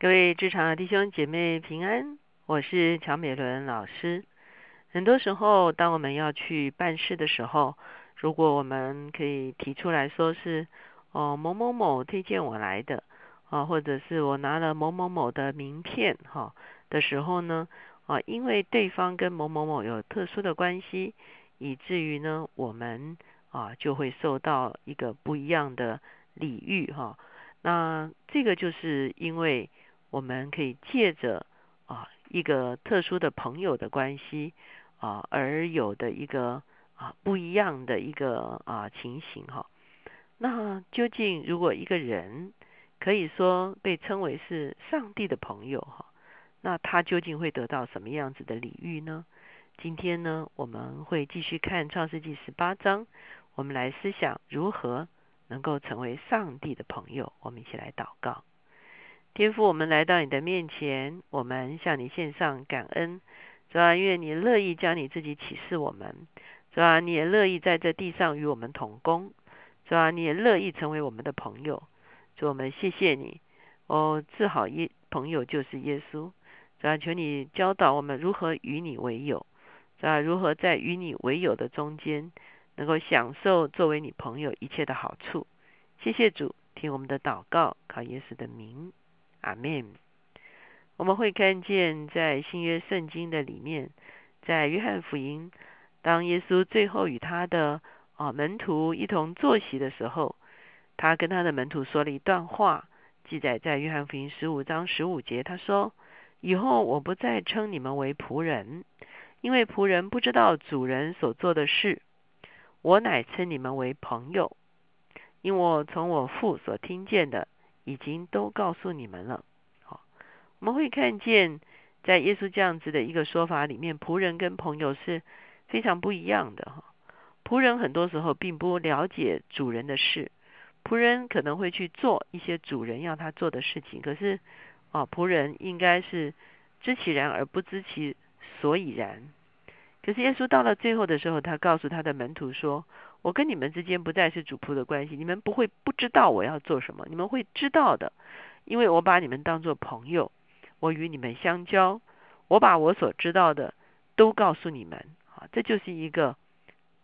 各位职场的弟兄姐妹平安，我是乔美伦老师。很多时候，当我们要去办事的时候，如果我们可以提出来说是哦某某某推荐我来的啊，或者是我拿了某某某的名片哈的时候呢啊，因为对方跟某某某有特殊的关系，以至于呢我们啊就会受到一个不一样的礼遇哈。那这个就是因为。我们可以借着啊一个特殊的朋友的关系啊而有的一个啊不一样的一个啊情形哈。那究竟如果一个人可以说被称为是上帝的朋友哈，那他究竟会得到什么样子的礼遇呢？今天呢我们会继续看创世纪十八章，我们来思想如何能够成为上帝的朋友。我们一起来祷告。天父，我们来到你的面前，我们向你献上感恩。主啊，愿你乐意将你自己启示我们。主啊，你也乐意在这地上与我们同工。主啊，你也乐意成为我们的朋友。主，我们谢谢你。哦，治好耶朋友就是耶稣。主啊，求你教导我们如何与你为友。主啊，如何在与你为友的中间，能够享受作为你朋友一切的好处。谢谢主，听我们的祷告，靠耶稣的名。阿门。我们会看见在新约圣经的里面，在约翰福音，当耶稣最后与他的啊门徒一同坐席的时候，他跟他的门徒说了一段话，记载在约翰福音十五章十五节。他说：“以后我不再称你们为仆人，因为仆人不知道主人所做的事；我乃称你们为朋友，因我从我父所听见的。”已经都告诉你们了。好，我们会看见，在耶稣这样子的一个说法里面，仆人跟朋友是非常不一样的。哈，仆人很多时候并不了解主人的事，仆人可能会去做一些主人要他做的事情。可是，啊，仆人应该是知其然而不知其所以然。可是耶稣到了最后的时候，他告诉他的门徒说。我跟你们之间不再是主仆的关系，你们不会不知道我要做什么，你们会知道的，因为我把你们当做朋友，我与你们相交，我把我所知道的都告诉你们，啊，这就是一个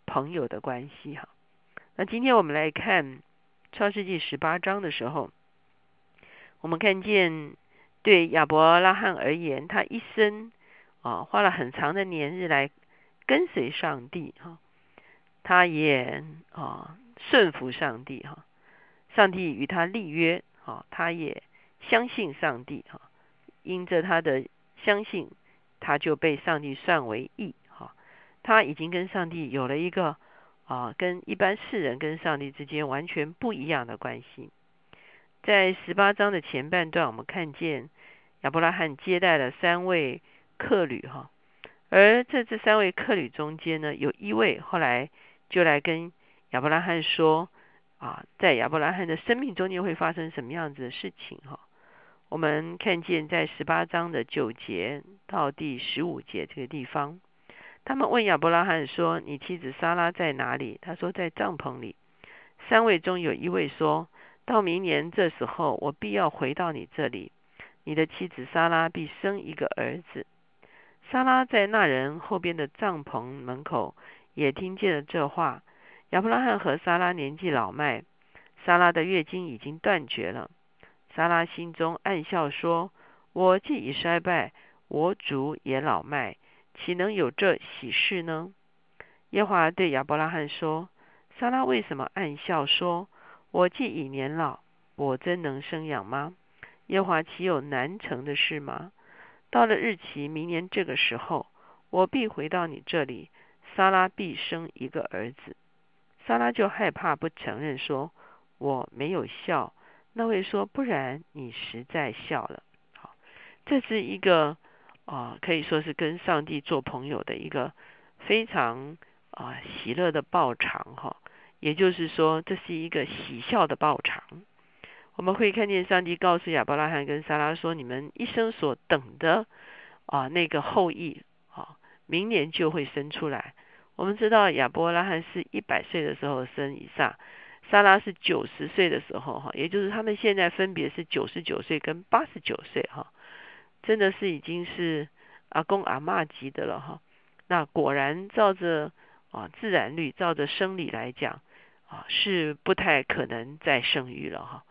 朋友的关系哈。那今天我们来看创世纪十八章的时候，我们看见对亚伯拉罕而言，他一生啊花了很长的年日来跟随上帝哈。他也啊顺服上帝哈，上帝与他立约啊，他也相信上帝哈，因着他的相信，他就被上帝算为义哈。他已经跟上帝有了一个啊，跟一般世人跟上帝之间完全不一样的关系。在十八章的前半段，我们看见亚伯拉罕接待了三位客旅哈，而在这三位客旅中间呢，有一位后来。就来跟亚伯拉罕说啊，在亚伯拉罕的生命中间会发生什么样子的事情哈？我们看见在十八章的九节到第十五节这个地方，他们问亚伯拉罕说：“你妻子莎拉在哪里？”他说：“在帐篷里。”三位中有一位说：“到明年这时候，我必要回到你这里，你的妻子莎拉必生一个儿子。”莎拉在那人后边的帐篷门口。也听见了这话。亚伯拉罕和莎拉年纪老迈，莎拉的月经已经断绝了。莎拉心中暗笑说：“我既已衰败，我主也老迈，岂能有这喜事呢？”耶华对亚伯拉罕说：“莎拉为什么暗笑说：‘我既已年老，我真能生养吗？’耶华岂有难成的事吗？到了日期，明年这个时候，我必回到你这里。”莎拉必生一个儿子，莎拉就害怕不承认，说我没有笑。那位说，不然你实在笑了。好，这是一个啊，可以说是跟上帝做朋友的一个非常啊喜乐的报偿哈。也就是说，这是一个喜笑的报偿。我们会看见上帝告诉亚伯拉罕跟莎拉说，你们一生所等的啊那个后裔啊，明年就会生出来。我们知道亚伯拉罕是一百岁的时候生以撒，撒拉是九十岁的时候哈，也就是他们现在分别是九十九岁跟八十九岁哈，真的是已经是阿公阿妈级的了哈。那果然照着啊自然律，照着生理来讲啊，是不太可能再生育了哈。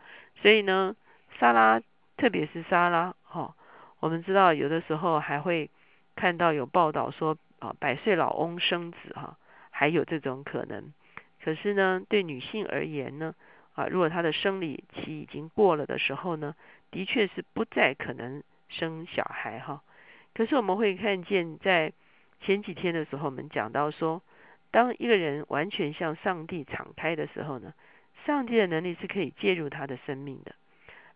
所以呢，沙拉特别是沙拉哈，我们知道有的时候还会看到有报道说啊百岁老翁生子哈，还有这种可能。可是呢，对女性而言呢，啊，如果她的生理期已经过了的时候呢，的确是不再可能生小孩哈。可是我们会看见，在前几天的时候，我们讲到说，当一个人完全向上帝敞开的时候呢，上帝的能力是可以介入他的生命的。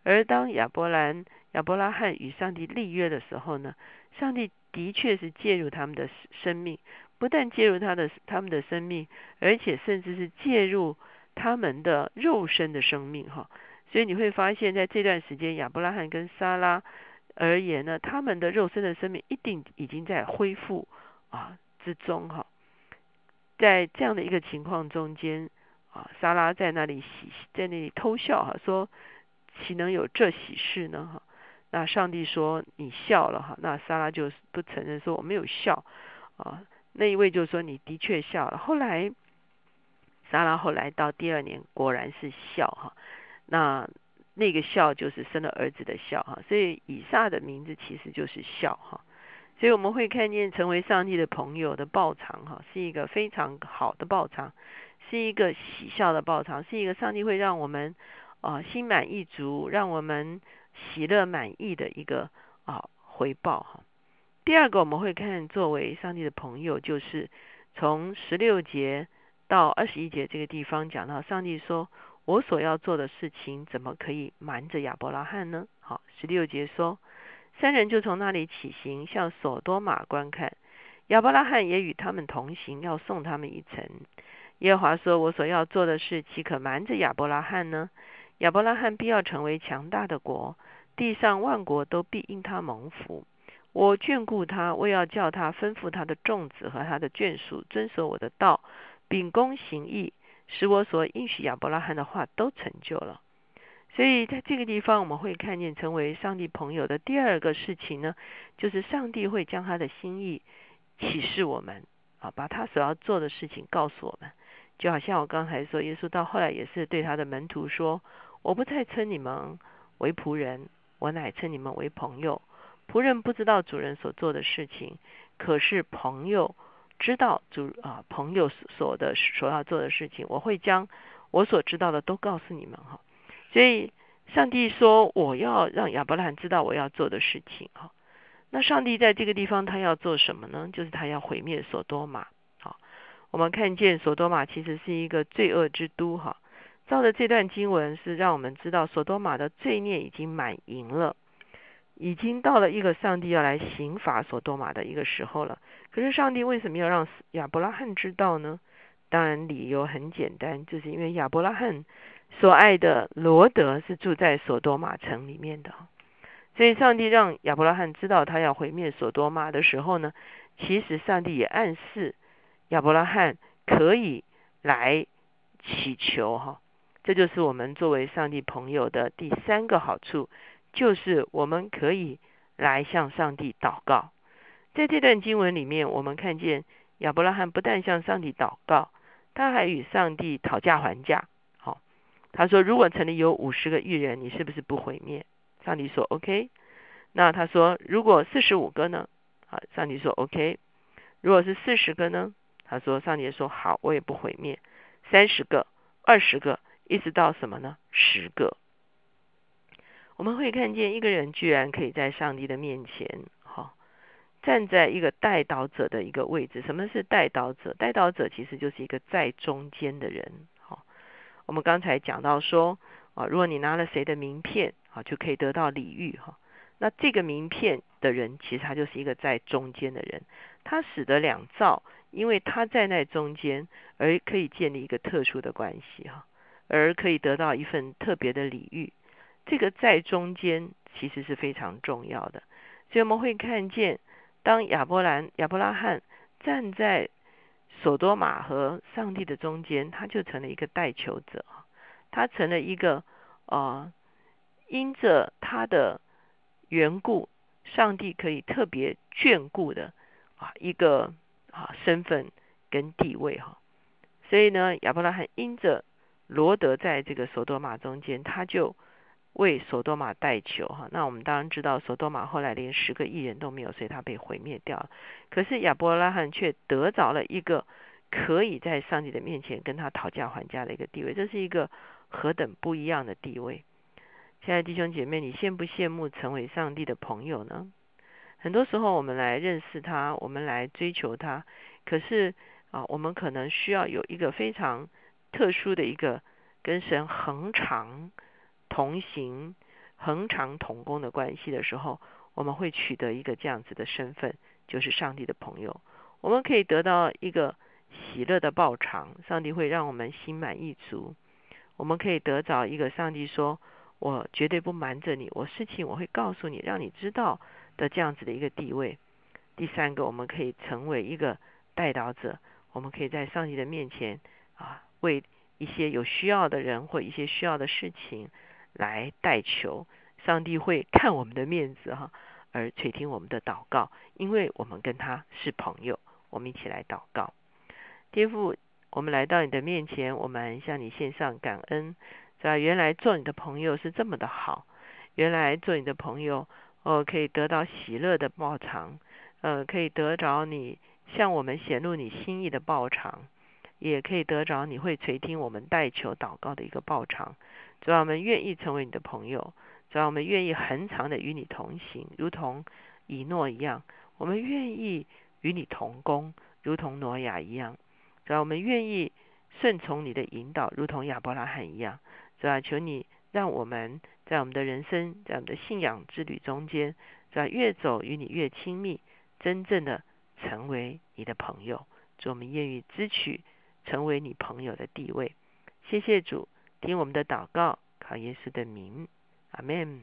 而当亚伯兰、亚伯拉罕与上帝立约的时候呢，上帝的确是介入他们的生命。不但介入他的他们的生命，而且甚至是介入他们的肉身的生命哈。所以你会发现在这段时间，亚伯拉罕跟撒拉而言呢，他们的肉身的生命一定已经在恢复啊之中哈。在这样的一个情况中间啊，撒拉在那里喜在那里偷笑哈，说岂能有这喜事呢哈？那上帝说你笑了哈，那撒拉就不承认说我没有笑啊。那一位就说你的确笑了。后来，莎拉后来到第二年果然是笑哈，那那个笑就是生了儿子的笑哈，所以以撒的名字其实就是笑哈。所以我们会看见成为上帝的朋友的报偿哈，是一个非常好的报偿，是一个喜笑的报偿，是一个上帝会让我们啊心满意足，让我们喜乐满意的一个啊回报哈。第二个我们会看作为上帝的朋友，就是从十六节到二十一节这个地方讲到，上帝说：“我所要做的事情，怎么可以瞒着亚伯拉罕呢？”好，十六节说，三人就从那里起行，向索多玛观看。亚伯拉罕也与他们同行，要送他们一程。耶和华说：“我所要做的事，岂可瞒着亚伯拉罕呢？亚伯拉罕必要成为强大的国，地上万国都必因他蒙福。”我眷顾他，我要叫他吩咐他的众子和他的眷属遵守我的道，秉公行义，使我所应许亚伯拉罕的话都成就了。所以在这个地方，我们会看见成为上帝朋友的第二个事情呢，就是上帝会将他的心意启示我们啊，把他所要做的事情告诉我们。就好像我刚才说，耶稣到后来也是对他的门徒说：“我不再称你们为仆人，我乃称你们为朋友。”仆人不知道主人所做的事情，可是朋友知道主啊朋友所的所要做的事情。我会将我所知道的都告诉你们哈。所以上帝说我要让亚伯拉罕知道我要做的事情哈。那上帝在这个地方他要做什么呢？就是他要毁灭索多玛。好，我们看见索多玛其实是一个罪恶之都哈。照着这段经文是让我们知道索多玛的罪孽已经满盈了。已经到了一个上帝要来刑罚所多玛的一个时候了。可是上帝为什么要让亚伯拉罕知道呢？当然理由很简单，就是因为亚伯拉罕所爱的罗德是住在所多玛城里面的。所以上帝让亚伯拉罕知道他要毁灭所多玛的时候呢，其实上帝也暗示亚伯拉罕可以来祈求哈。这就是我们作为上帝朋友的第三个好处。就是我们可以来向上帝祷告。在这段经文里面，我们看见亚伯拉罕不但向上帝祷告，他还与上帝讨价还价。他说：“如果城里有五十个玉人，你是不是不毁灭？”上帝说：“OK。”那他说：“如果四十五个呢？”好，上帝说：“OK。”如果是四十个呢？他说：“上帝说好，我也不毁灭。”三十个、二十个，一直到什么呢？十个。我们会看见一个人居然可以在上帝的面前，哈，站在一个带导者的一个位置。什么是带导者？带导者其实就是一个在中间的人，我们刚才讲到说，啊，如果你拿了谁的名片，啊，就可以得到礼遇，哈。那这个名片的人，其实他就是一个在中间的人，他使得两造，因为他在那中间，而可以建立一个特殊的关系，哈，而可以得到一份特别的礼遇。这个在中间其实是非常重要的，所以我们会看见，当亚伯兰、亚伯拉罕站在索多玛和上帝的中间，他就成了一个代求者。他成了一个啊，因着他的缘故，上帝可以特别眷顾的啊一个啊身份跟地位哈。所以呢，亚伯拉罕因着罗德在这个索多玛中间，他就为索多玛代求哈。那我们当然知道，索多玛后来连十个艺人都没有，所以他被毁灭掉了。可是亚伯拉罕却得着了一个可以在上帝的面前跟他讨价还价的一个地位，这是一个何等不一样的地位！亲爱的弟兄姐妹，你羡不羡慕成为上帝的朋友呢？很多时候，我们来认识他，我们来追求他，可是。啊，我们可能需要有一个非常特殊的一个跟神恒常同行、恒常同工的关系的时候，我们会取得一个这样子的身份，就是上帝的朋友。我们可以得到一个喜乐的报偿，上帝会让我们心满意足。我们可以得着一个上帝说：“我绝对不瞒着你，我事情我会告诉你，让你知道的这样子的一个地位。”第三个，我们可以成为一个带导者。我们可以在上帝的面前啊，为一些有需要的人或一些需要的事情来代求，上帝会看我们的面子哈，而垂听我们的祷告，因为我们跟他是朋友。我们一起来祷告，天父，我们来到你的面前，我们向你献上感恩，在原来做你的朋友是这么的好，原来做你的朋友哦，可以得到喜乐的报偿，呃，可以得着你。向我们显露你心意的报偿，也可以得着你会垂听我们代求祷告的一个报偿。主要我们愿意成为你的朋友，主要我们愿意恒常的与你同行，如同以诺一样；我们愿意与你同工，如同挪亚一样；主要我们愿意顺从你的引导，如同亚伯拉罕一样。主要求你让我们在我们的人生，在我们的信仰之旅中间，主要越走与你越亲密，真正的。成为你的朋友，主我们愿意支取成为你朋友的地位。谢谢主，听我们的祷告，靠耶稣的名，阿门。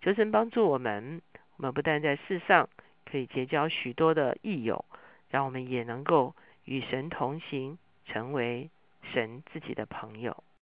求神帮助我们，我们不但在世上可以结交许多的益友，让我们也能够与神同行，成为神自己的朋友。